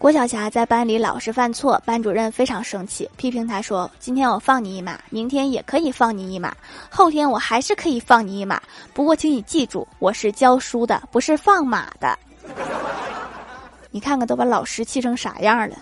郭晓霞在班里老是犯错，班主任非常生气，批评她说：‘今天我放你一马，明天也可以放你一马，后天我还是可以放你一马。’不过请你记住，我是教书的，不是放马的。你看看都把老师气成啥样了。